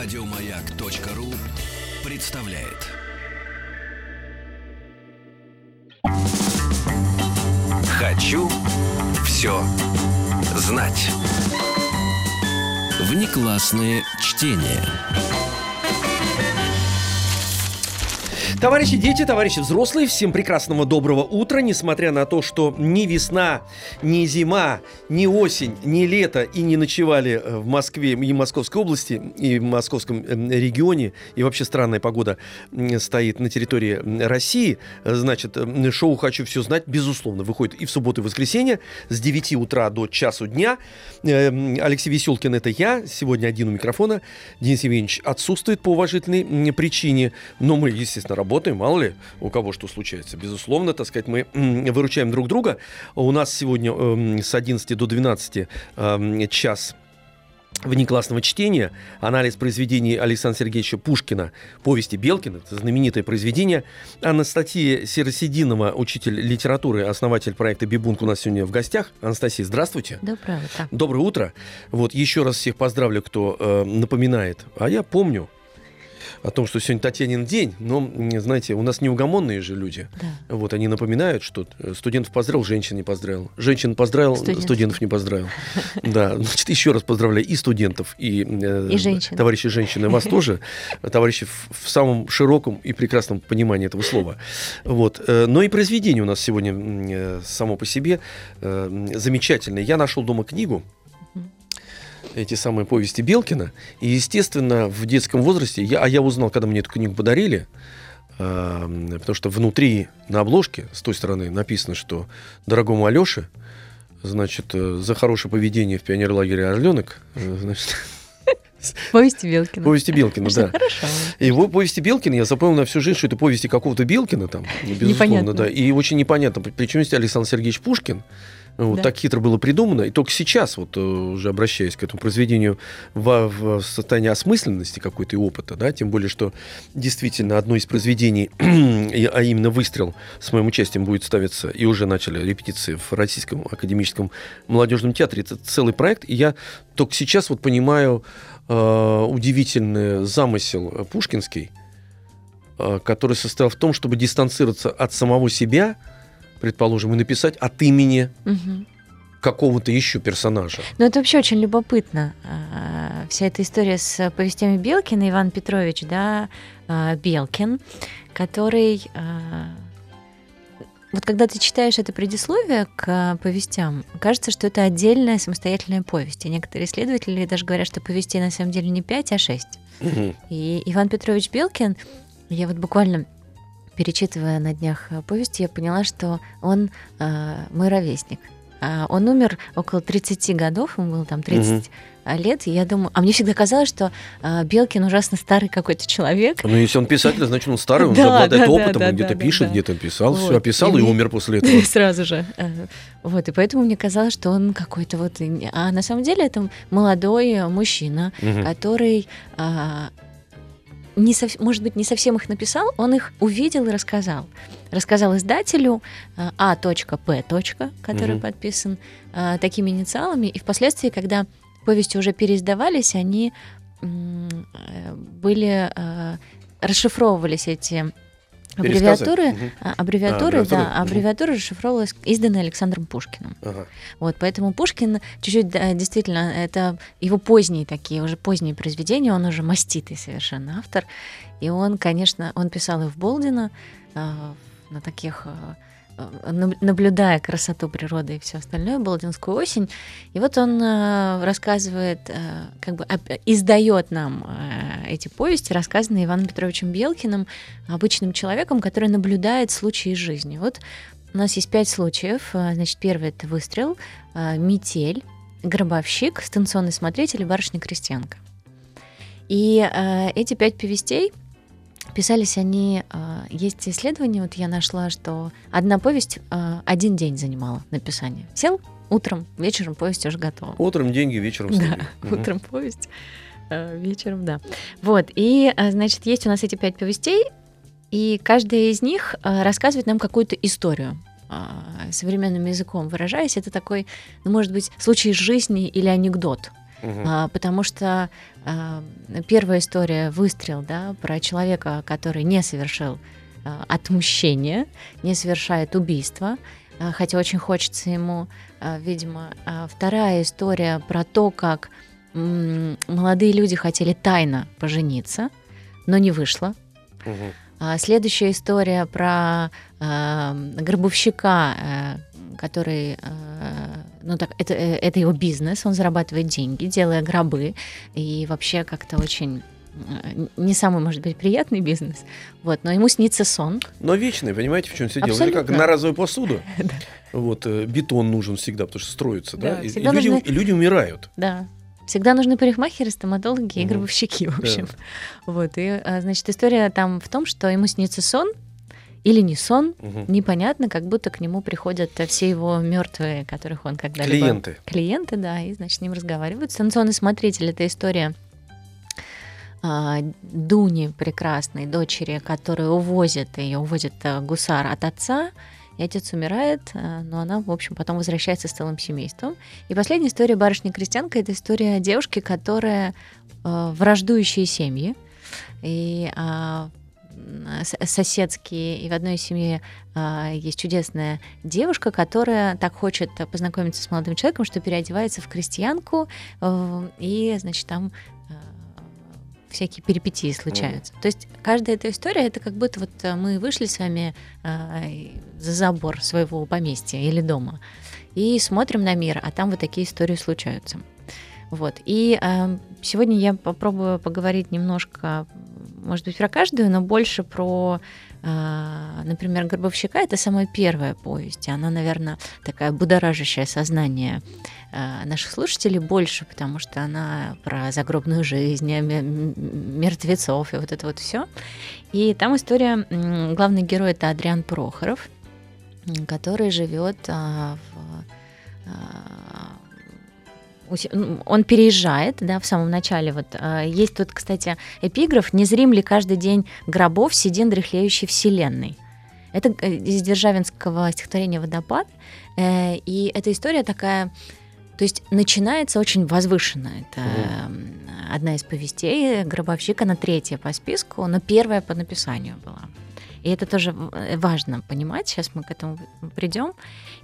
Радиомаяк.ру представляет. Хочу все знать. Внеклассное чтение. Товарищи дети, товарищи взрослые, всем прекрасного доброго утра, несмотря на то, что ни весна, ни зима, ни осень, ни лето и не ночевали э, в Москве и Московской области, и в московском э, регионе, и вообще странная погода стоит на территории России, значит, э, шоу «Хочу все знать», безусловно, выходит и в субботу, и в воскресенье с 9 утра до часу дня. Алексей Веселкин — это я, сегодня один у микрофона, Денис Евгеньевич отсутствует по уважительной причине, но мы, естественно, работаем работаем, мало ли у кого что случается. Безусловно, так сказать, мы выручаем друг друга. У нас сегодня э, с 11 до 12 э, час внеклассного чтения, анализ произведений Александра Сергеевича Пушкина, повести Белкина, это знаменитое произведение. Анастасия Серосидинова, учитель литературы, основатель проекта Бибунг у нас сегодня в гостях. Анастасия, здравствуйте. Доброе утро. Доброе утро. Вот еще раз всех поздравлю, кто э, напоминает. А я помню, о том, что сегодня Татьянин день, но, знаете, у нас неугомонные же люди. Да. Вот они напоминают, что э, студентов поздравил, женщин не поздравил. Женщин поздравил, студентов, студентов не поздравил. Да, значит, еще раз поздравляю и студентов, и, э, и женщин. товарищи женщины, вас тоже, товарищи в самом широком и прекрасном понимании этого слова. Вот. Э, но и произведение у нас сегодня само по себе замечательное. Я нашел дома книгу, эти самые повести Белкина. И, естественно, в детском возрасте, я, а я узнал, когда мне эту книгу подарили, э, потому что внутри на обложке с той стороны написано, что дорогому Алёше, значит, э, за хорошее поведение в пионерлагере «Орленок», э, значит, Повести Белкина. Повести Белкина, да. Хорошо. Его повести Белкина, я запомнил на всю жизнь, что это повести какого-то Белкина там, безусловно, непонятно. да. И очень непонятно, причем есть Александр Сергеевич Пушкин, вот да. так хитро было придумано. И только сейчас, вот э, уже обращаясь к этому произведению в, в состоянии осмысленности какой-то и опыта, да, тем более, что действительно одно из произведений, а именно «Выстрел» с моим участием будет ставиться, и уже начали репетиции в Российском академическом молодежном театре. Это целый проект, и я только сейчас вот понимаю э, удивительный замысел пушкинский, э, который состоял в том, чтобы дистанцироваться от самого себя – предположим, и написать от имени угу. какого-то еще персонажа. Ну, это вообще очень любопытно. А, вся эта история с повестями Белкина, Иван Петрович, да, а, Белкин, который... А, вот когда ты читаешь это предисловие к повестям, кажется, что это отдельная самостоятельная повесть. И некоторые исследователи даже говорят, что повестей на самом деле не пять, а шесть. Угу. И Иван Петрович Белкин, я вот буквально перечитывая на днях э, повесть, я поняла, что он э, мой ровесник. А он умер около 30 годов, ему было там 30 угу лет, и я думаю, а мне всегда казалось, что э, Белкин ужасно старый какой-то человек. Ну, если он писатель, значит, он старый, он да, обладает да, опытом, да, он где-то пишет, где-то писал, вот. все описал и, и умер после этого. Сразу же. Э, вот, и поэтому мне казалось, что он какой-то вот... А на самом деле это молодой мужчина, угу. который а, не сов... может быть, не совсем их написал, он их увидел и рассказал. Рассказал издателю А.П. который угу. подписан а, такими инициалами, и впоследствии, когда повести уже переиздавались, они были а, расшифровывались эти Аббревиатуры, угу. аббревиатуры, а, да, угу. аббревиатура расшифровывалась, изданная Александром Пушкиным. Ага. Вот, поэтому Пушкин чуть-чуть, действительно, это его поздние такие, уже поздние произведения, он уже маститый совершенно автор. И он, конечно, он писал и в Болдина, на таких Э, наблюдая красоту природы и все остальное, Болдинскую осень. И вот он э, рассказывает, э, как бы издает нам эти повести, рассказанные Иваном Петровичем Белкиным, обычным человеком, который наблюдает случаи жизни. Вот у нас есть пять случаев. Значит, первый это выстрел, метель, гробовщик, станционный смотритель и барышня-крестьянка. И эти пять повестей — Писались они, а, есть исследования, вот я нашла, что одна повесть а, один день занимала написание. Сел утром, вечером повесть уже готова. Утром деньги, вечером. Да, угу. утром повесть, а, вечером, да. Вот, и, значит, есть у нас эти пять повестей, и каждая из них рассказывает нам какую-то историю современным языком выражаясь, это такой, ну, может быть, случай из жизни или анекдот. Угу. а, потому что а, первая история выстрел, да, про человека, который не совершил а, отмщение, не совершает убийство, а, хотя очень хочется ему, а, видимо. А вторая история про то, как м, молодые люди хотели тайно пожениться, но не вышло. Угу. А следующая история про э, гробовщика, э, который, э, ну так, это, э, это его бизнес, он зарабатывает деньги, делая гробы, и вообще как-то очень э, не самый, может быть, приятный бизнес, вот, но ему снится сон. Но вечный, понимаете, в чем все дело? Абсолютно. Это как на разовую посуду. Вот, э, бетон нужен всегда, потому что строится, да, и люди умирают. Да, Всегда нужны парикмахеры, стоматологи и гробовщики, в общем. Вот, и, а, значит, история там в том, что ему снится сон, или не сон, угу. непонятно, как будто к нему приходят все его мертвые, которых он когда-либо... Клиенты. Клиенты, да, и, значит, с ним разговаривают. Станционный смотритель — это история а, Дуни прекрасной, дочери, которую увозят, ее увозит а, гусар от отца, и отец умирает, э, но она, в общем, потом возвращается с целым семейством. И последняя история барышни-крестьянка — это история девушки, которая э, враждующие семьи, и а, соседские, и в одной семье а, есть чудесная девушка, которая так хочет познакомиться с молодым человеком, что переодевается в крестьянку, э, и, значит, там всякие перипетии случаются. Mm. То есть каждая эта история это как будто вот э, мы вышли с вами э, за забор своего поместья или дома и смотрим на мир, а там вот такие истории случаются. Вот. И э, сегодня я попробую поговорить немножко, может быть, про каждую, но больше про а, например, «Гробовщика» — это самая первая повесть. Она, наверное, такая будоражащее сознание а, наших слушателей больше, потому что она про загробную жизнь, мертвецов и вот это вот все. И там история, главный герой — это Адриан Прохоров, который живет а, в он переезжает, да, в самом начале. Вот а, есть тут, кстати, эпиграф «Не зрим ли каждый день гробов седин дряхлеющей вселенной». Это э, из Державинского стихотворения «Водопад», э, и эта история такая, то есть начинается очень возвышенно. Это угу. одна из повестей «Гробовщик», она третья по списку, но первая по написанию была. И это тоже э, важно понимать, сейчас мы к этому придем.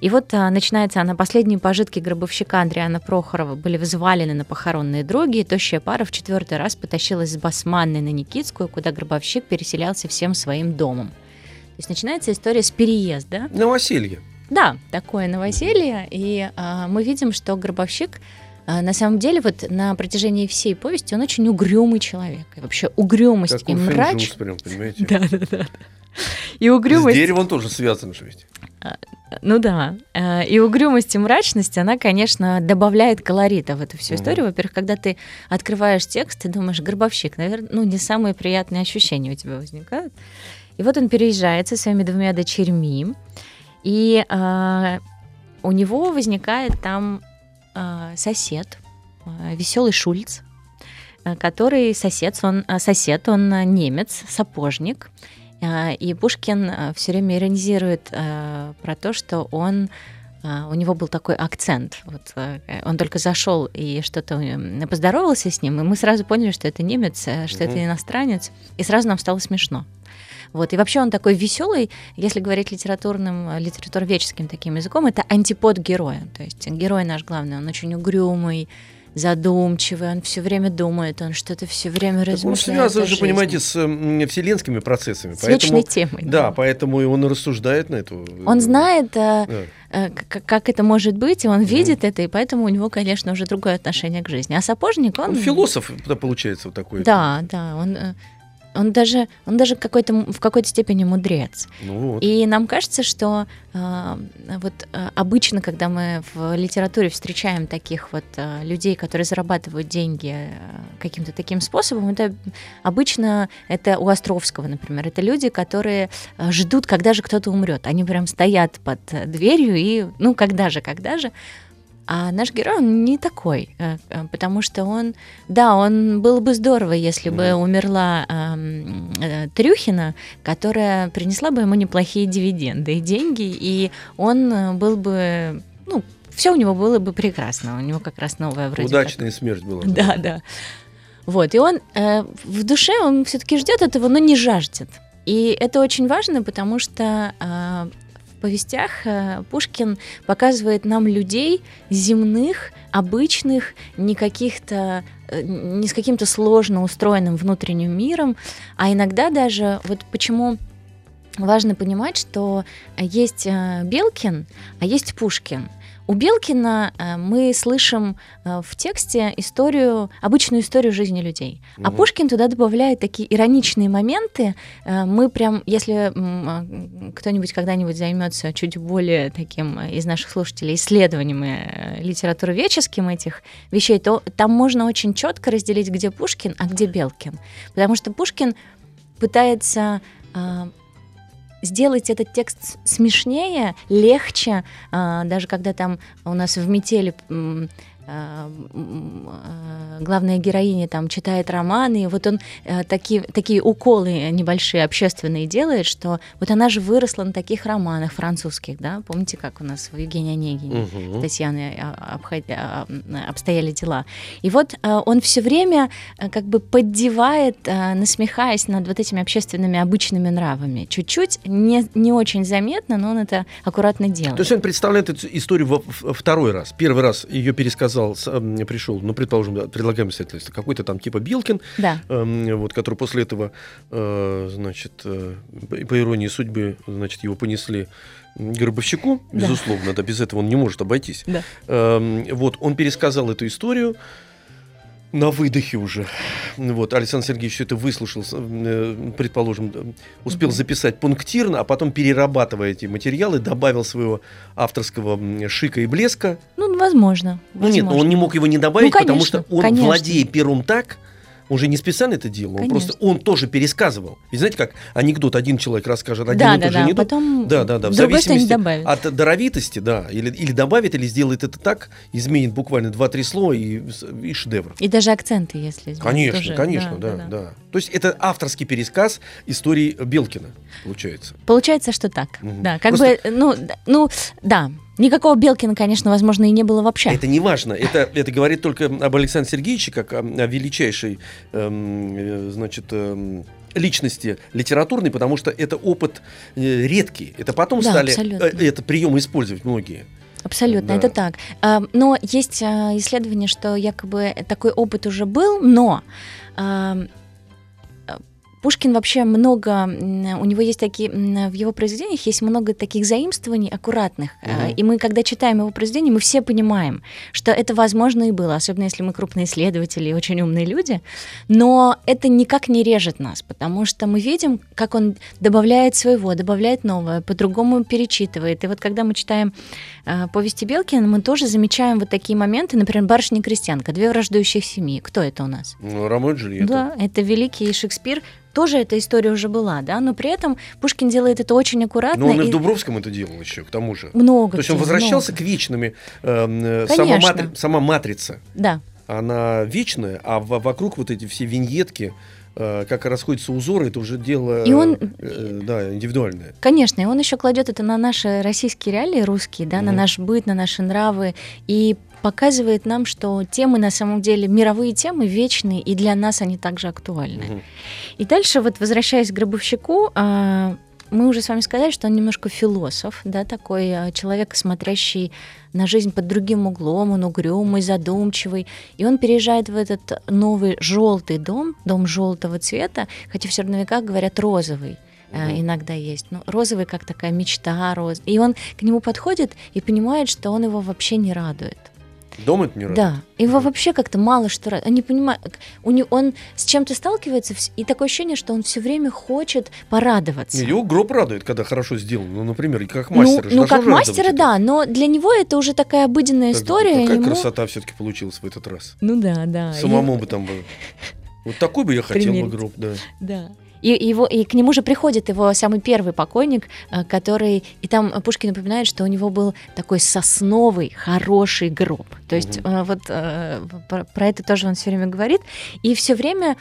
И вот а, начинается она, последние пожитки гробовщика Андриана Прохорова были взвалены на похоронные дроги, и тощая пара в четвертый раз потащилась с Басманной на Никитскую, куда гробовщик переселялся всем своим домом. То есть начинается история с переезда. Новоселье. Да, такое новоселье, и а, мы видим, что гробовщик а, на самом деле, вот на протяжении всей повести он очень угрюмый человек. И вообще угрюмость как и мрачность. прям, понимаете? Да, да, да. И угрюмость... С деревом тоже связан же ведь. А, ну да. А, и угрюмость и мрачность, она, конечно, добавляет колорита в эту всю историю. Во-первых, когда ты открываешь текст, ты думаешь, гробовщик, наверное, ну не самые приятные ощущения у тебя возникают. И вот он переезжает со своими двумя дочерьми, и э, у него возникает там э, сосед, э, веселый Шульц, который сосед, он, сосед, он немец, сапожник, и Пушкин а, все время иронизирует а, про то, что он у него был такой акцент. Вот, он только зашел и что-то поздоровался с ним, и мы сразу поняли, что это немец, э, что угу. это иностранец, и сразу нам стало смешно. Вот. И вообще он такой веселый, если говорить литературным, литературоведческим таким языком, это антипод героя. То есть герой наш главный, он очень угрюмый, задумчивый, он все время думает, он что-то все время так размышляет. Он связан же, понимаете, с э, вселенскими процессами. С поэтому, вечной темой. Да, да, поэтому и он рассуждает на эту... Он знает, э, да. э, как, это может быть, и он видит mm. это, и поэтому у него, конечно, уже другое отношение к жизни. А сапожник, он... Он философ, получается, вот такой. Да, да, он э, он даже, он даже какой-то, в какой-то степени мудрец. Ну вот. И нам кажется, что э, вот э, обычно, когда мы в литературе встречаем таких вот э, людей, которые зарабатывают деньги э, каким-то таким способом, это обычно это у Островского, например, это люди, которые э, ждут, когда же кто-то умрет. Они прям стоят под дверью и, ну, когда же, когда же. А наш герой, он не такой, э, э, потому что он, да, он был бы здорово, если бы умерла э, Трюхина, которая принесла бы ему неплохие дивиденды и деньги, и он был бы, ну, все у него было бы прекрасно. У него как раз новая вроде Удачная как. смерть была. Да, да. Вот, и он э, в душе, он все-таки ждет этого, но не жаждет. И это очень важно, потому что э, в повестях э, Пушкин показывает нам людей земных, обычных, не каких-то э, не с каким-то сложно устроенным внутренним миром, а иногда даже вот почему важно понимать, что есть э, Белкин, а есть Пушкин. У Белкина э, мы слышим э, в тексте историю, обычную историю жизни людей. Угу. А Пушкин туда добавляет такие ироничные моменты. Э, мы прям, если кто-нибудь когда-нибудь займется чуть более таким из наших слушателей исследованием литературоведческим этих вещей, то там можно очень четко разделить, где Пушкин, а где Белкин. Потому что Пушкин пытается сделать этот текст смешнее, легче, а, даже когда там у нас в метели главная героиня там читает романы, и вот он э, такие, такие уколы небольшие общественные делает, что вот она же выросла на таких романах французских, да, помните, как у нас в Евгении Онегине угу. Татьяны обход... обстояли дела. И вот он все время как бы поддевает, насмехаясь над вот этими общественными обычными нравами. Чуть-чуть, не, не очень заметно, но он это аккуратно делает. То есть он представляет эту историю во второй раз. Первый раз ее пересказал сказал, пришел, ну, предположим, предлагаем обстоятельства, какой-то там типа Билкин, да. э, вот, который после этого, э, значит, э, по иронии судьбы, значит, его понесли Гробовщику, безусловно, да. да, без этого он не может обойтись. Да. Э, вот, он пересказал эту историю, на выдохе уже. Вот, Александр Сергеевич все это выслушал, э, предположим, успел записать пунктирно, а потом, перерабатывая эти материалы, добавил своего авторского шика и блеска. Ну, возможно. Ну нет, он не мог его не добавить, ну, конечно, потому что он, конечно. владея пером так, он же не специально это делал, он просто он тоже пересказывал. И знаете, как анекдот один человек расскажет, один да, и тот да, же анекдот. Потом да, да, да. В зависимости от даровитости, да, или, или добавит, или сделает это так, изменит буквально два-три слова и, и шедевр. И даже акценты, если изменить. Конечно, тоже. конечно, да, да, да, да. То есть это авторский пересказ истории Белкина, получается. Получается, что так. Угу. Да, как просто... бы, ну, ну, да, Никакого Белкина, конечно, возможно, и не было вообще. Это не важно. Это, это говорит только об Александре Сергеевиче, как о, о величайшей, эм, э, значит, эм, личности литературной, потому что это опыт э, редкий. Это потом да, стали э, это приемы использовать многие. Абсолютно, да. это так. Э, но есть э, исследование, что якобы такой опыт уже был, но эм, Пушкин вообще много, у него есть такие, в его произведениях есть много таких заимствований аккуратных. Угу. И мы, когда читаем его произведения, мы все понимаем, что это возможно и было, особенно если мы крупные исследователи и очень умные люди. Но это никак не режет нас, потому что мы видим, как он добавляет своего, добавляет новое, по-другому перечитывает. И вот когда мы читаем э, повести Белкина, мы тоже замечаем вот такие моменты, например, «Барышня крестьянка», «Две враждующих семьи». Кто это у нас? Ну, Ромео и Джульетта. Да, это великий Шекспир, тоже эта история уже была, да, но при этом Пушкин делает это очень аккуратно. Но он и, и в Дубровском это делал еще, к тому же. Много. То есть он возвращался много. к вечными. Э, сама, матри, сама матрица. Да. Она вечная, а вокруг вот эти все виньетки, как расходятся узоры, это уже дело и он, э, да, индивидуальное. Конечно, и он еще кладет это на наши российские реалии, русские, да, угу. на наш быт, на наши нравы. И показывает нам, что темы на самом деле, мировые темы вечные, и для нас они также актуальны. Угу. И дальше, вот возвращаясь к Гробовщику, а, мы уже с вами сказали, что он немножко философ, да, такой а, человек, смотрящий на жизнь под другим углом, он угрюмый, задумчивый, и он переезжает в этот новый желтый дом, дом желтого цвета, хотя в Средновеках говорят розовый. Mm-hmm. иногда есть. Но розовый как такая мечта роз. И он к нему подходит и понимает, что он его вообще не радует. Дом это не радует? Да. Его вообще как-то мало что радует. Он не понимает, у него, он с чем-то сталкивается, и такое ощущение, что он все время хочет порадоваться. Его гроб радует, когда хорошо сделан. Ну, например, как мастера. Ну, ну как мастера, да, но для него это уже такая обыденная так, история. Какая ему... красота все-таки получилась в этот раз. Ну да, да. Самому и... бы там бы. Вот такой бы я хотел бы гроб, да. Да. И, его, и к нему же приходит его самый первый покойник, э, который... И там Пушкин напоминает, что у него был такой сосновый, хороший гроб. То есть mm вот э, про, про это тоже он все время говорит. И все время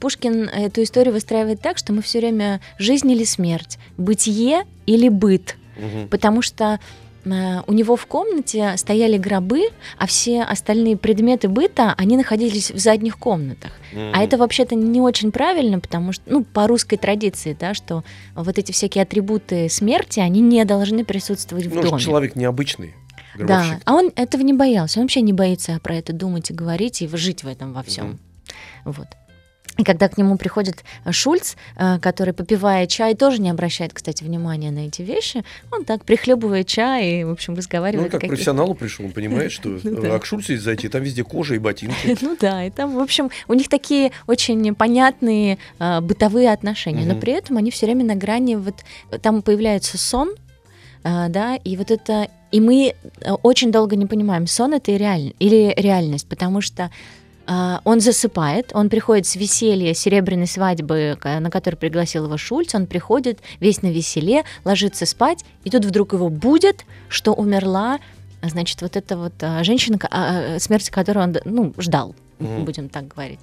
Пушкин эту историю выстраивает так, что мы все время жизнь или смерть, бытие или быт. Угу. Потому что у него в комнате стояли гробы, а все остальные предметы быта, они находились в задних комнатах. Mm-hmm. А это вообще-то не очень правильно, потому что, ну, по русской традиции, да, что вот эти всякие атрибуты смерти, они не должны присутствовать в ну, доме. человек необычный. Да, а он этого не боялся, он вообще не боится про это думать и говорить, и жить в этом во всем. Mm-hmm. Вот. И когда к нему приходит э, Шульц, э, который, попивая чай, тоже не обращает, кстати, внимания на эти вещи, он так прихлебывает чай и, в общем, разговаривает. Ну, он как профессионалу пришел, он понимает, что ну а к Шульцу зайти, там везде кожа и ботинки. Ну да, и там, в общем, у них такие очень понятные э, бытовые отношения, но при этом они все время на грани, вот там появляется сон, да, и вот это и мы очень долго не понимаем, сон это реаль... или реальность, потому что он засыпает, он приходит с веселья серебряной свадьбы, на которой пригласил его Шульц, он приходит весь на веселе, ложится спать, и тут вдруг его будет, что умерла, значит, вот эта вот а, женщина, а, смерти которой он ну, ждал, mm-hmm. будем так говорить.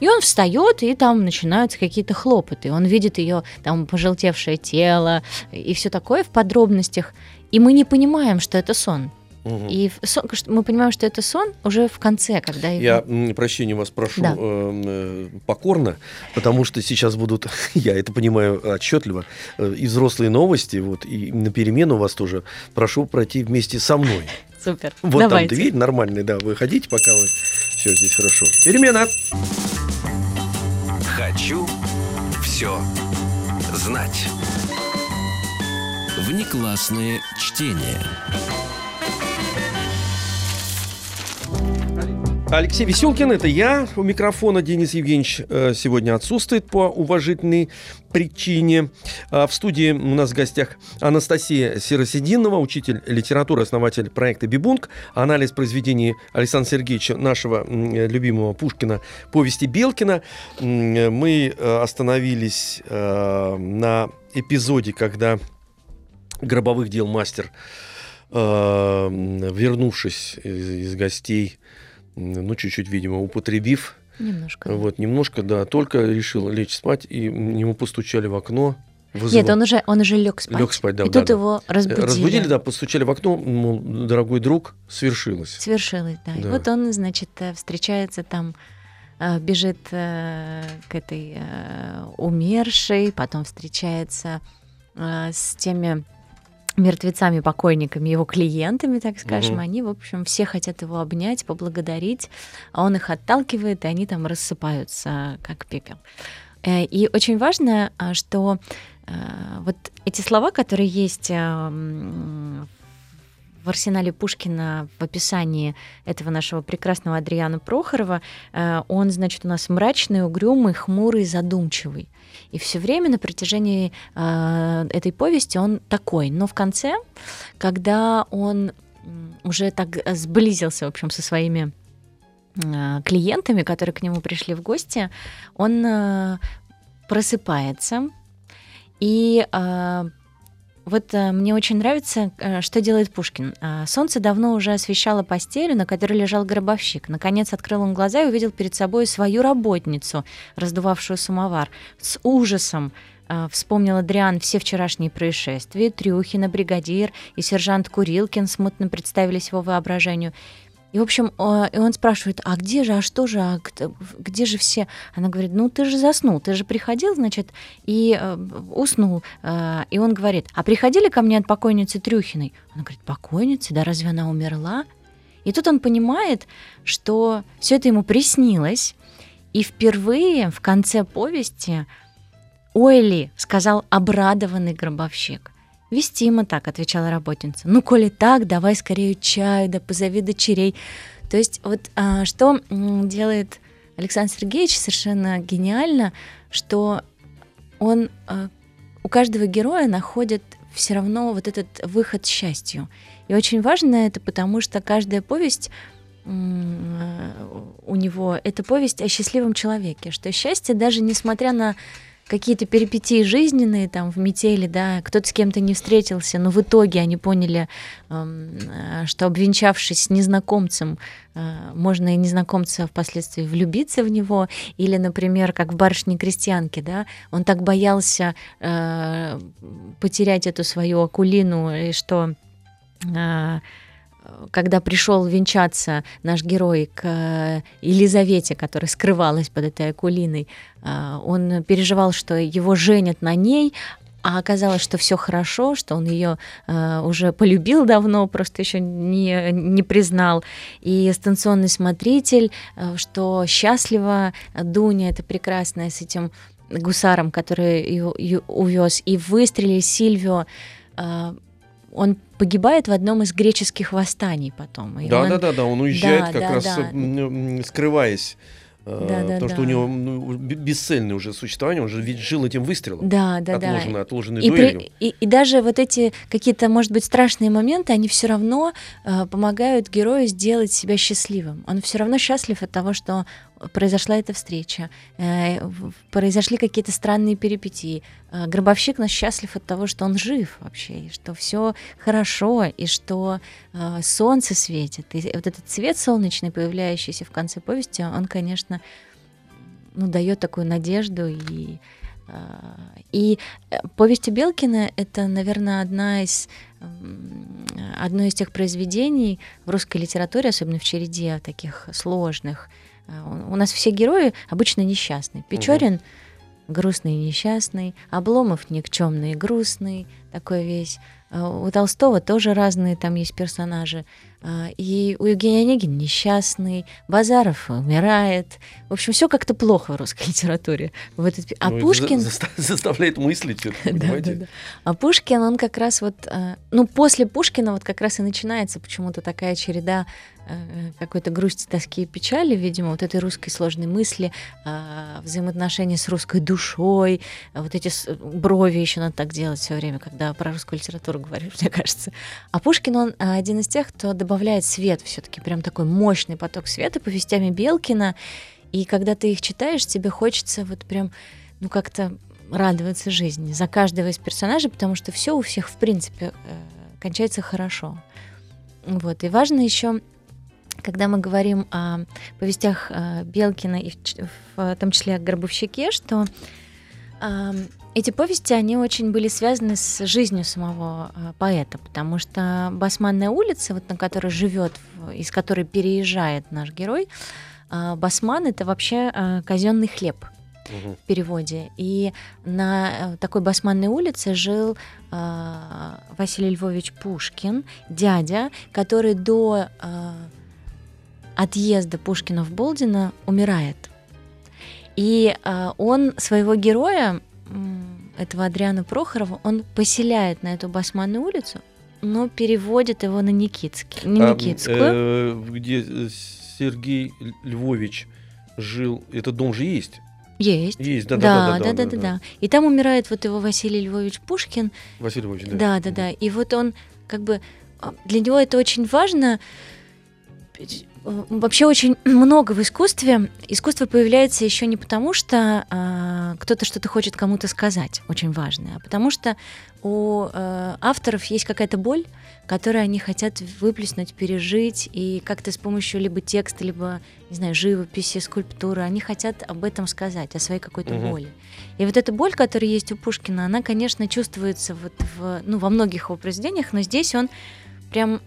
И он встает, и там начинаются какие-то хлопоты. Он видит ее там пожелтевшее тело и все такое в подробностях. И мы не понимаем, что это сон. Угу. И сон, мы понимаем, что это сон уже в конце, когда я прощения вас прошу да. Эм, э, покорно, потому что сейчас будут, я это понимаю отчетливо, э, и взрослые новости, вот и на перемену вас тоже прошу пройти вместе со мной. Супер. Вот Давайте. там дверь нормальная, да, вы ходите, пока вы все здесь хорошо. Перемена. Хочу все знать. Внеклассные чтения. Алексей Веселкин, это я. У микрофона Денис Евгеньевич э, сегодня отсутствует по уважительной причине. А в студии у нас в гостях Анастасия Сиросидинова, учитель литературы, основатель проекта «Бибунг», анализ произведений Александра Сергеевича, нашего любимого Пушкина, повести Белкина. Мы э, остановились э, на эпизоде, когда гробовых дел мастер, вернувшись из гостей, ну, чуть-чуть, видимо, употребив. Немножко. Вот, немножко, да, только решил лечь спать, и ему постучали в окно. Вызывал. Нет, он уже, он уже лег спать. Лег спать, да. И да, тут да. его разбудили. Разбудили, да, постучали в окно, мол, дорогой друг, свершилось. Свершилось, да. да. И вот он, значит, э, встречается там, э, бежит э, к этой умершей, потом встречается с теми мертвецами, покойниками, его клиентами, так скажем, угу. они, в общем, все хотят его обнять, поблагодарить, а он их отталкивает, и они там рассыпаются, как пепел. Э, и очень важно, а, что э, вот эти слова, которые есть в арсенале Пушкина в описании этого нашего прекрасного Адриана Прохорова, э, он, значит, у нас мрачный, угрюмый, хмурый, задумчивый. И все время на протяжении э, этой повести он такой. Но в конце, когда он уже так сблизился, в общем, со своими э, клиентами, которые к нему пришли в гости, он э, просыпается и э, вот э, мне очень нравится, э, что делает Пушкин. Э, солнце давно уже освещало постель, на которой лежал гробовщик. Наконец открыл он глаза и увидел перед собой свою работницу, раздувавшую самовар. С ужасом вспомнил Адриан все вчерашние происшествия. Трюхина, бригадир и сержант Курилкин смутно представились его воображению. И, в общем, и он спрашивает, а где же, а что же, а где же все? Она говорит, ну ты же заснул, ты же приходил, значит, и э, уснул. Э, и он говорит, а приходили ко мне от покойницы Трюхиной? Она говорит, покойницы, да разве она умерла? И тут он понимает, что все это ему приснилось, и впервые в конце повести Ойли сказал обрадованный гробовщик. «Вестимо так», — отвечала работница. «Ну, коли так, давай скорее чаю, да позови дочерей». То есть вот а, что делает Александр Сергеевич совершенно гениально, что он а, у каждого героя находит все равно вот этот выход счастью. И очень важно это, потому что каждая повесть у него это повесть о счастливом человеке, что счастье даже несмотря на какие-то перипетии жизненные там в метели, да, кто-то с кем-то не встретился, но в итоге они поняли, эм, э, что обвенчавшись с незнакомцем, э, можно и незнакомца впоследствии влюбиться в него, или, например, как в барышне крестьянке, да, он так боялся э, потерять эту свою акулину, и что когда пришел венчаться наш герой к Елизавете, которая скрывалась под этой акулиной, он переживал, что его женят на ней, а оказалось, что все хорошо, что он ее э, уже полюбил давно, просто еще не, не признал. И станционный смотритель, э, что счастлива Дуня, это прекрасная с этим гусаром, который ее, ее увез, и выстрелили Сильвио. Э, он погибает в одном из греческих восстаний потом. да, он... да, да, да, он уезжает да, как да, раз да. скрываясь да, да, потому да. что у него ну, бесцельное уже существование, он же ведь жил этим выстрелом. Да, да, отложенный, да. Отложенный и, при, и, и даже вот эти какие-то, может быть, страшные моменты, они все равно э, помогают герою сделать себя счастливым. Он все равно счастлив от того, что произошла эта встреча, э, произошли какие-то странные перипетии. Э, гробовщик нас счастлив от того, что он жив вообще, и что все хорошо, и что э, солнце светит. И вот этот цвет солнечный, появляющийся в конце повести, он, конечно, ну, дает такую надежду и и повесть Белкина — это, наверное, одна из, одно из тех произведений в русской литературе, особенно в череде таких сложных, у нас все герои обычно несчастные. Печорин угу. грустный и несчастный, Обломов никчемный и грустный, такой весь. А, у Толстого тоже разные там есть персонажи. А, и у Евгения Онегина несчастный, Базаров умирает. В общем, все как-то плохо в русской литературе. В этот... А ну, Пушкин... За заставляет мыслить, да, да, да. А Пушкин, он как раз вот... Ну, после Пушкина вот как раз и начинается почему-то такая череда какой-то грусти, тоски и печали, видимо, вот этой русской сложной мысли, а, взаимоотношения с русской душой, а вот эти брови еще надо так делать все время, когда про русскую литературу говоришь, мне кажется. А Пушкин, он а, один из тех, кто добавляет свет все-таки, прям такой мощный поток света повестями Белкина, и когда ты их читаешь, тебе хочется вот прям, ну как-то радоваться жизни за каждого из персонажей, потому что все у всех, в принципе, э, кончается хорошо. Вот. И важно еще когда мы говорим о повестях э, Белкина и в, том числе о Гробовщике, что э, эти повести, они очень были связаны с жизнью самого э, поэта, потому что Басманная улица, вот на которой живет, из которой переезжает наш герой, Басман это вообще казенный хлеб угу. в переводе. И на такой Басманной улице жил Василий Львович Пушкин, дядя, который до отъезда Пушкина в Болдино умирает. И э, он своего героя, этого Адриана Прохорова, он поселяет на эту Басманную улицу, но переводит его на Никитский, на Никитскую. А, э, где Сергей Львович жил, этот дом же есть? Есть. Есть, да, да, да, да, да, да, да, да. И там умирает вот его Василий Львович Пушкин. Василий Львович, да. Да, да, да. И вот он как бы а, для него это очень важно Э, вообще очень много в искусстве. Искусство появляется еще не потому, что э, кто-то что-то хочет кому-то сказать, очень важное, а потому что у э, авторов есть какая-то боль, которую они хотят выплеснуть, пережить, и как-то с помощью либо текста, либо, не знаю, живописи, скульптуры, они хотят об этом сказать, о своей какой-то угу. боли. И вот эта боль, которая есть у Пушкина, она, конечно, чувствуется вот в, ну, во многих его произведениях, но здесь он прям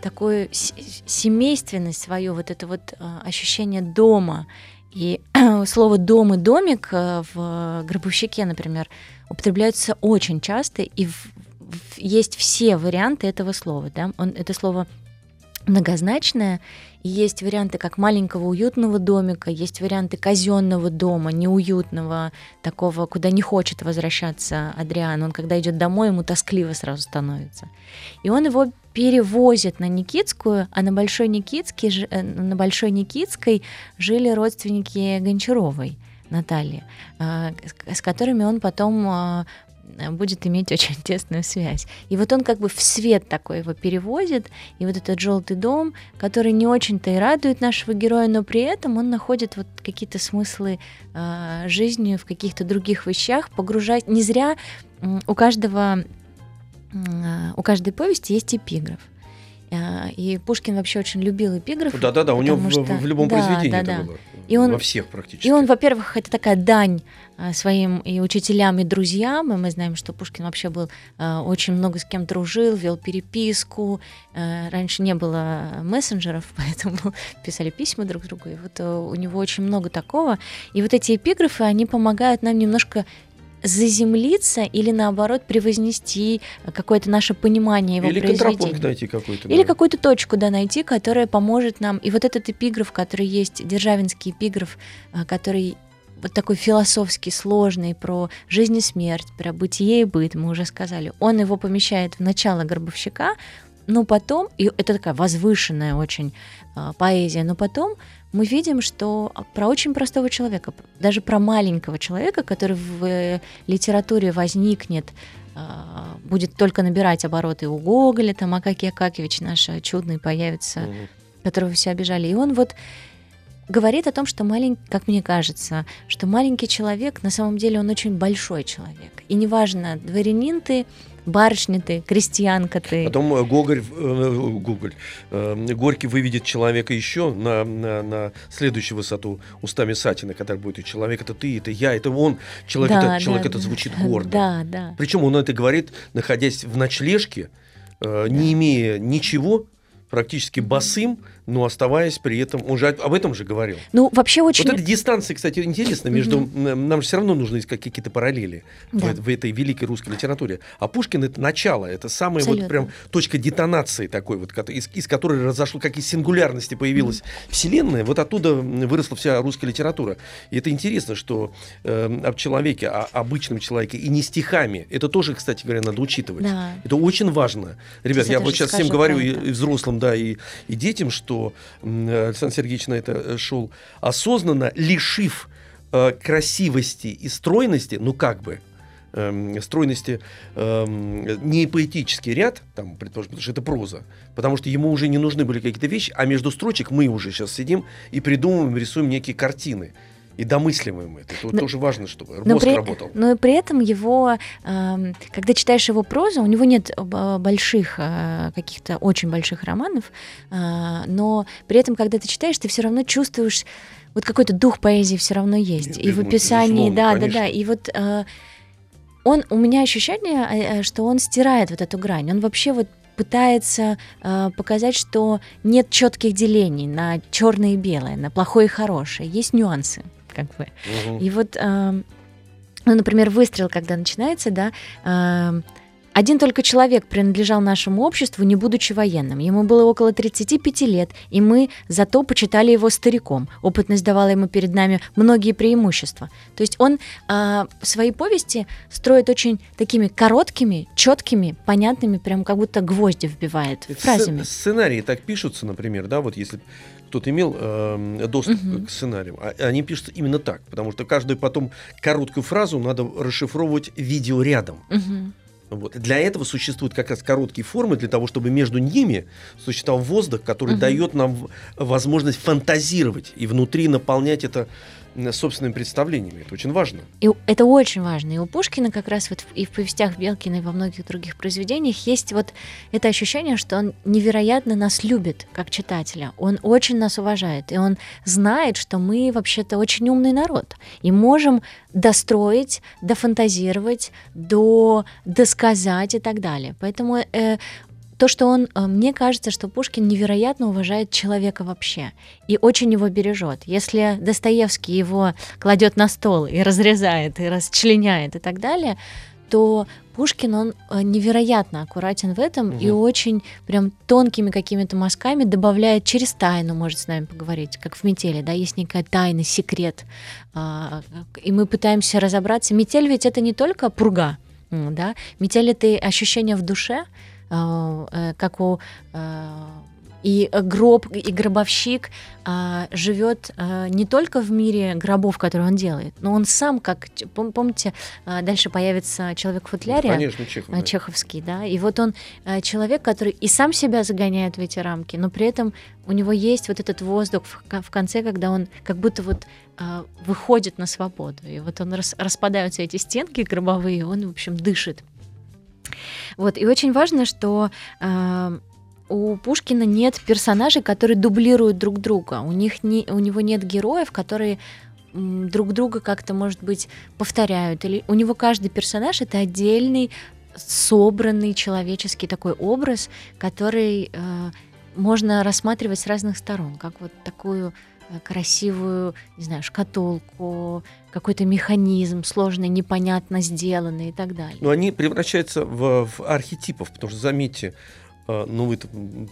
такую семейственность свою, вот это вот а, ощущение дома. И слово «дом» и «домик» э, в «Гробовщике», например, употребляются очень часто, и в, в, есть все варианты этого слова. Да? Он, это слово многозначное, и есть варианты как маленького уютного домика, есть варианты казенного дома, неуютного, такого, куда не хочет возвращаться Адриан. Он, когда идет домой, ему тоскливо сразу становится. И он его перевозит на Никитскую, а на Большой, Никитской, э, на Большой Никитской жили родственники Гончаровой. Натальи, а, с которыми он потом Э, будет иметь очень тесную связь. И вот он как бы в свет такой его переводит, и вот этот желтый дом, который не очень-то и радует нашего героя, но при этом он находит вот какие-то смыслы э, жизни в каких-то других вещах, погружать. Не зря э, у каждого, э, у каждой повести есть эпиграф. И Пушкин вообще очень любил эпиграфы. Да-да-да, у него в, что... в любом да, произведении да, это да. было. И он, Во всех практически. И он, во-первых, это такая дань своим и учителям, и друзьям. И мы знаем, что Пушкин вообще был очень много с кем дружил, вел переписку. Раньше не было мессенджеров, поэтому писали письма друг другу. И вот у него очень много такого. И вот эти эпиграфы, они помогают нам немножко заземлиться или наоборот превознести какое-то наше понимание его или произведения. найти какой-то. Или да. какую-то точку да, найти, которая поможет нам. И вот этот эпиграф, который есть, Державинский эпиграф, а, который вот такой философский, сложный, про жизнь и смерть, про бытие и быт, мы уже сказали, он его помещает в начало Горбовщика, но потом, и это такая возвышенная очень э, поэзия, но потом мы видим, что про очень простого человека, даже про маленького человека, который в э, литературе возникнет, а, будет только набирать обороты у Гоголя, там Акакий Акакевич наш чудный появится, угу. которого все обижали. И он вот говорит о том, что маленький, как мне кажется, что маленький человек, на самом деле он очень большой человек. И неважно, дворянин ты, барышня ты, крестьянка ты. Потом э, Гоголь, э, Гоголь, э, Горький выведет человека еще на, на, на следующую высоту устами Сатина, который будет и человек это ты, это я, это он. Человек, да, это, да, человек да, это звучит гордо. Да, да. Причем он это говорит, находясь в ночлежке, э, не имея ничего, практически босым, но оставаясь при этом, он же об этом же говорил. Ну, вообще очень... Вот эта дистанция, кстати, интересна между... Mm-hmm. Нам же все равно нужно искать какие-то параллели да. в, в этой великой русской литературе. А Пушкин — это начало, это самая Абсолютно. вот прям точка детонации такой вот, из, из которой разошло, как из сингулярности появилась mm-hmm. вселенная, вот оттуда выросла вся русская литература. И это интересно, что э, об человеке, о обычном человеке, и не стихами, это тоже, кстати говоря, надо учитывать. Да. Это очень важно. Ребят, я вот сейчас всем говорю, и, и взрослым, да, и, и детям, что Александр Сергеевич на это э, шел, осознанно лишив э, красивости и стройности, ну как бы, э, стройности э, не поэтический ряд, там, предположим, потому что это проза, потому что ему уже не нужны были какие-то вещи, а между строчек мы уже сейчас сидим и придумываем, рисуем некие картины и домысливаем это. Это но, тоже важно, чтобы мозг но при, работал. Но и при этом его, э, когда читаешь его прозу, у него нет э, больших, э, каких-то очень больших романов, э, но при этом, когда ты читаешь, ты все равно чувствуешь вот какой-то дух поэзии все равно есть. Нет, и в описании, да, конечно. да, да. И вот э, он, у меня ощущение, что он стирает вот эту грань. Он вообще вот пытается э, показать, что нет четких делений на черное и белое, на плохое и хорошее. Есть нюансы как бы. Угу. И вот, э, ну, например, выстрел, когда начинается, да, э, один только человек принадлежал нашему обществу, не будучи военным. Ему было около 35 лет, и мы зато почитали его стариком. Опытность давала ему перед нами многие преимущества. То есть он э, свои повести строит очень такими короткими, четкими, понятными, прям как будто гвозди вбивает фразами. Сценарии так пишутся, например, да, вот если кто-то имел э, доступ угу. к сценариям, а, они пишутся именно так, потому что каждую потом короткую фразу надо расшифровывать видеорядом. Угу. Вот. Для этого существуют как раз короткие формы, для того, чтобы между ними существовал воздух, который угу. дает нам возможность фантазировать и внутри наполнять это собственными представлениями. Это очень важно. И это очень важно. И у Пушкина как раз вот и в повестях Белкина, и во многих других произведениях есть вот это ощущение, что он невероятно нас любит, как читателя. Он очень нас уважает. И он знает, что мы вообще-то очень умный народ. И можем достроить, дофантазировать, до, досказать и так далее. Поэтому э, то, что он, э, мне кажется, что Пушкин невероятно уважает человека вообще и очень его бережет. Если Достоевский его кладет на стол и разрезает, и расчленяет и так далее, то Пушкин, он э, невероятно аккуратен в этом угу. и очень прям тонкими какими-то мазками добавляет через тайну, может с нами поговорить, как в «Метели», да, есть некая тайна, секрет, а, и мы пытаемся разобраться. Метель ведь это не только пурга, да, метель — это ощущение в душе, как у э, и гроб, и гробовщик а, живет а, не только в мире гробов, которые он делает, но он сам, как помните, а, дальше появится человек в футляре, ну, конечно, Чехов, да. чеховский, да, и вот он а, человек, который и сам себя загоняет в эти рамки, но при этом у него есть вот этот воздух в, в конце, когда он как будто вот а, выходит на свободу, и вот он рас, распадаются эти стенки гробовые, он в общем дышит. Вот, и очень важно, что э, у Пушкина нет персонажей, которые дублируют друг друга. У, них не, у него нет героев, которые друг друга как-то, может быть, повторяют. Или у него каждый персонаж это отдельный, собранный человеческий такой образ, который э, можно рассматривать с разных сторон, как вот такую э, красивую, не знаю, шкатулку, какой-то механизм сложный, непонятно сделанный и так далее. Но они превращаются в, в архетипов, потому что, заметьте, а, ну, вы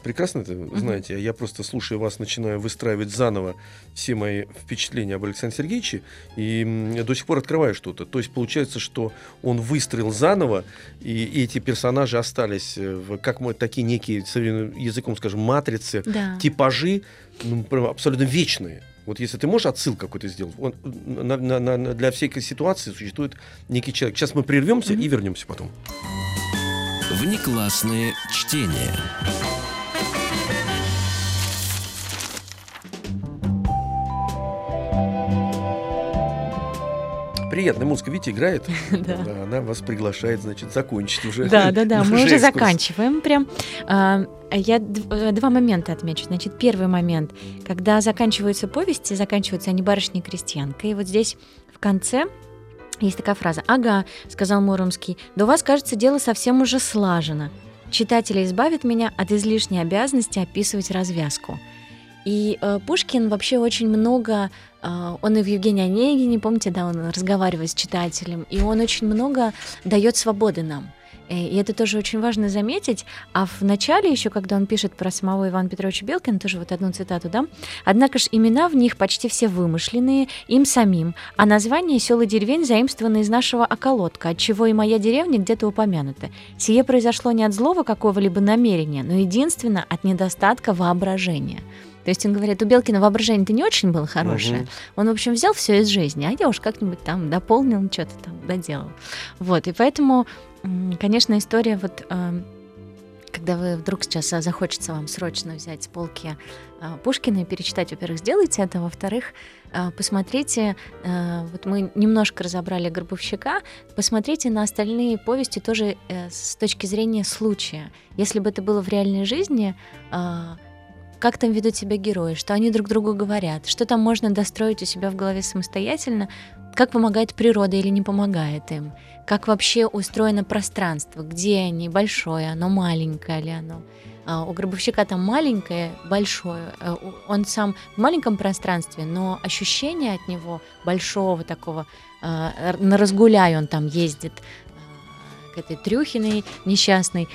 прекрасно это знаете. Uh-huh. Я просто, слушая вас, начинаю выстраивать заново все мои впечатления об Александре Сергеевиче, и до сих пор открываю что-то. То есть получается, что он выстроил заново, и, и эти персонажи остались, э, в, как мы, такие некие, языком скажем, матрицы, да. типажи, ну, абсолютно вечные. Вот если ты можешь отсыл какой-то сделать, он, на, на, на, для всей ситуации существует некий человек. Сейчас мы прервемся mm-hmm. и вернемся потом. Внеклассное чтение. Приятная музыка, видите, играет. да. да. Она вас приглашает, значит, закончить уже. Да, да, да. Мы уже заканчиваем. Прям. А, я э, два момента отмечу. Значит, первый момент, когда заканчиваются повести, заканчиваются они барышней крестьянкой. И вот здесь в конце есть такая фраза. «Ага», — сказал Муромский, — «да у вас, кажется, дело совсем уже слажено. Читатели избавят меня от излишней обязанности описывать развязку». И э, Пушкин вообще очень много, э, он и в Евгении Онегине, помните, да, он разговаривает с читателем, и он очень много дает свободы нам. Э, и это тоже очень важно заметить. А в начале еще, когда он пишет про самого Ивана Петровича Белкина, тоже вот одну цитату, да, однако ж имена в них почти все вымышленные им самим, а названия сел и деревень заимствованы из нашего околотка, от чего и моя деревня где-то упомянута. Сие произошло не от злого какого-либо намерения, но единственно от недостатка воображения. То есть он говорит, у Белкина воображение-то не очень было хорошее. Угу. Он, в общем, взял все из жизни, а я уж как-нибудь там дополнил, что-то там доделал. Вот, и поэтому Конечно, история вот эм, когда вы вдруг сейчас а, захочется вам срочно взять с полки а, Пушкина и перечитать, во-первых, сделайте это, во-вторых, посмотрите, вот мы немножко разобрали Гробовщика, посмотрите на остальные повести тоже э, с точки зрения случая. Если бы это было в реальной жизни, как там ведут себя герои, что они друг другу говорят, что там можно достроить у себя в голове самостоятельно, как помогает природа или не помогает им, как вообще устроено пространство, где они, большое оно, маленькое ли оно. А у гробовщика там маленькое, большое, э, он сам в маленьком пространстве, но ощущение от него большого такого, э, на разгуляй он там ездит э, к этой Трюхиной несчастной,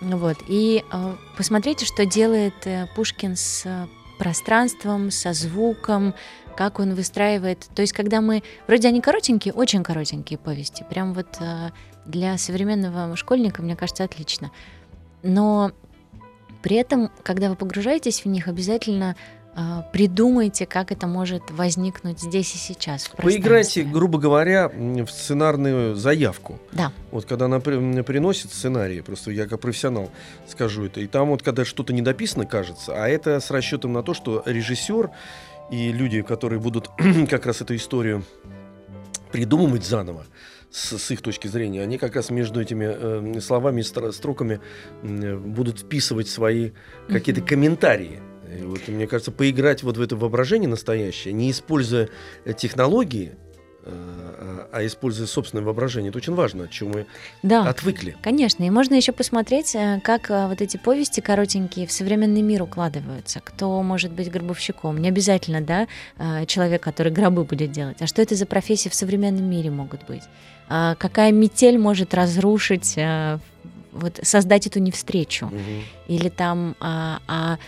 вот. И э, посмотрите, что делает э, Пушкин с пространством, со звуком, как он выстраивает. То есть, когда мы... Вроде они коротенькие, очень коротенькие повести. Прям вот э, для современного школьника, мне кажется, отлично. Но при этом, когда вы погружаетесь в них, обязательно придумайте, как это может возникнуть здесь и сейчас. Поиграйте, грубо говоря, в сценарную заявку. Да. Вот когда она приносит сценарий, просто я как профессионал скажу это, и там вот когда что-то не дописано, кажется, а это с расчетом на то, что режиссер и люди, которые будут как раз эту историю придумывать заново, с, с их точки зрения, они как раз между этими э, словами и строками э, будут вписывать свои какие-то комментарии. И вот, мне кажется, поиграть вот в это воображение настоящее, не используя э, технологии, э, а, а используя собственное воображение. Это очень важно, от чего мы да, отвыкли. Конечно, и можно еще посмотреть, э, как вот эти повести коротенькие в современный мир укладываются. Кто может быть гробовщиком? Не обязательно, да, человек, который гробы будет делать. А что это за профессии в современном мире могут быть? А какая метель может разрушить вот создать эту невстречу. Угу. Или там а, а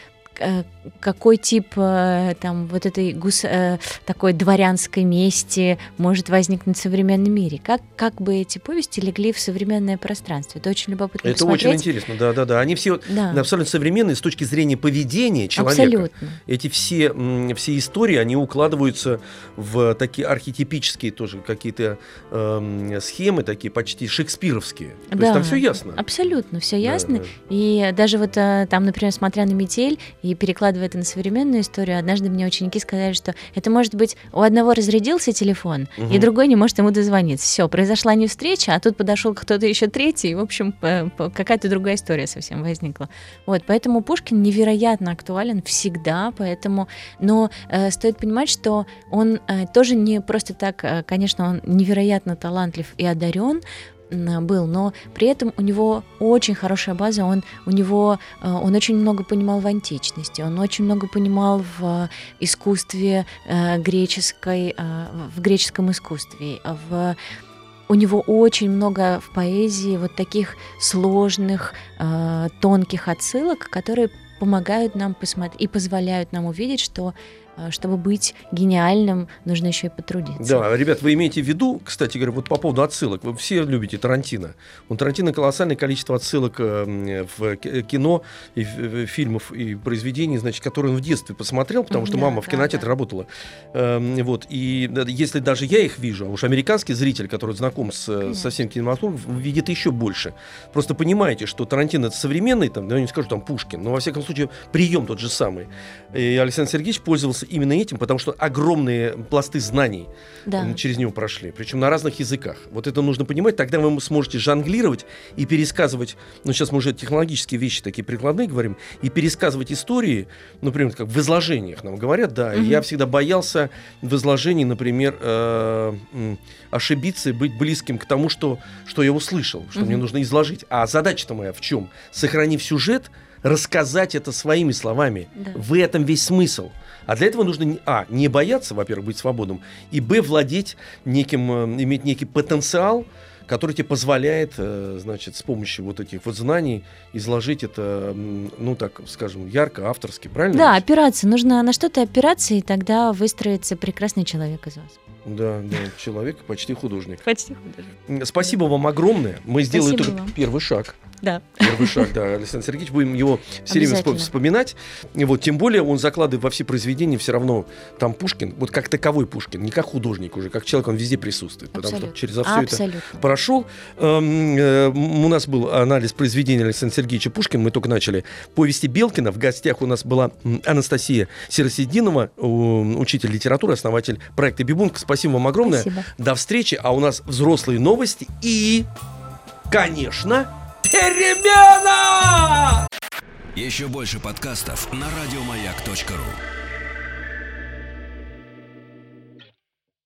какой тип э, там вот этой гус, э, такой дворянской мести может возникнуть в современном мире? Как, как бы эти повести легли в современное пространство? Это очень любопытно Это посмотреть. очень интересно, да-да-да. Они все да. абсолютно современные с точки зрения поведения человека. Абсолютно. Эти все, все истории, они укладываются в такие архетипические тоже какие-то э, схемы, такие почти шекспировские. То да. есть там все ясно. Абсолютно, все ясно. Да, да. И даже вот там, например, смотря на метель, И перекладывая это на современную историю, однажды мне ученики сказали, что это может быть у одного разрядился телефон, угу. и другой не может ему дозвониться. Все, произошла не встреча, а тут подошел кто-то еще третий, и, в общем, какая-то другая история совсем возникла. Вот, поэтому Пушкин невероятно актуален всегда, поэтому, но э, стоит понимать, что он э, тоже не просто так, э, конечно, он невероятно талантлив и одарен, был, но при этом у него очень хорошая база, он, у него, э, он очень много понимал в античности, он очень много понимал в искусстве э, греческой, э, в греческом искусстве, в у него очень много в поэзии вот таких сложных, тонких отсылок, которые помогают нам посмотреть и позволяют нам увидеть, что чтобы быть гениальным, нужно еще и потрудиться. Да, ребят, вы имеете в виду, кстати говоря, вот по поводу отсылок, вы все любите Тарантино. У Тарантино колоссальное количество отсылок э, в кино, и в фильмов и произведений, значит, которые он в детстве посмотрел, потому что да, мама в кинотеатре да. работала. Эм, вот, и если даже я их вижу, а уж американский зритель, который знаком с, со всем кинематографом, видит еще больше. Просто понимаете, что Тарантино это современный, там, да, я не скажу там Пушкин, но во всяком случае прием тот же самый. И Александр Сергеевич пользовался занимался именно этим, потому что огромные пласты знаний да. через него прошли, причем на разных языках. Вот это нужно понимать, тогда вы сможете жонглировать и пересказывать, ну сейчас мы уже технологические вещи такие прикладные говорим, и пересказывать истории, например, как в изложениях нам говорят, да, угу. я всегда боялся в изложении, например, э, ошибиться и быть близким к тому, что, что я услышал, что угу. мне нужно изложить. А задача-то моя в чем? Сохранив сюжет, рассказать это своими словами. Да. В этом весь смысл. А для этого нужно, а, не бояться, во-первых, быть свободным, и, б, владеть неким, э, иметь некий потенциал, который тебе позволяет, э, значит, с помощью вот этих вот знаний изложить это, ну, так скажем, ярко, авторски, правильно? Да, опираться. Нужно на что-то опираться, и тогда выстроится прекрасный человек из вас. Да, да, человек почти художник. Почти художник. Спасибо вам огромное. Мы сделали только первый шаг. Да. Первый шаг, да, Александр Сергеевич, будем его все время вспоминать. И вот, тем более он закладывает во все произведения все равно там Пушкин, вот как таковой Пушкин, не как художник уже, как человек, он везде присутствует, потому что через все Абсолютно. это прошел. Эм, э, у нас был анализ произведения Александра Сергеевича Пушкина, мы только начали. Повести Белкина, в гостях у нас была Анастасия Серосидинова, учитель литературы, основатель проекта Бибунг. Спасибо вам огромное. Спасибо. До встречи, а у нас взрослые новости и, конечно, Перемена! Еще больше подкастов на радиомаяк.ру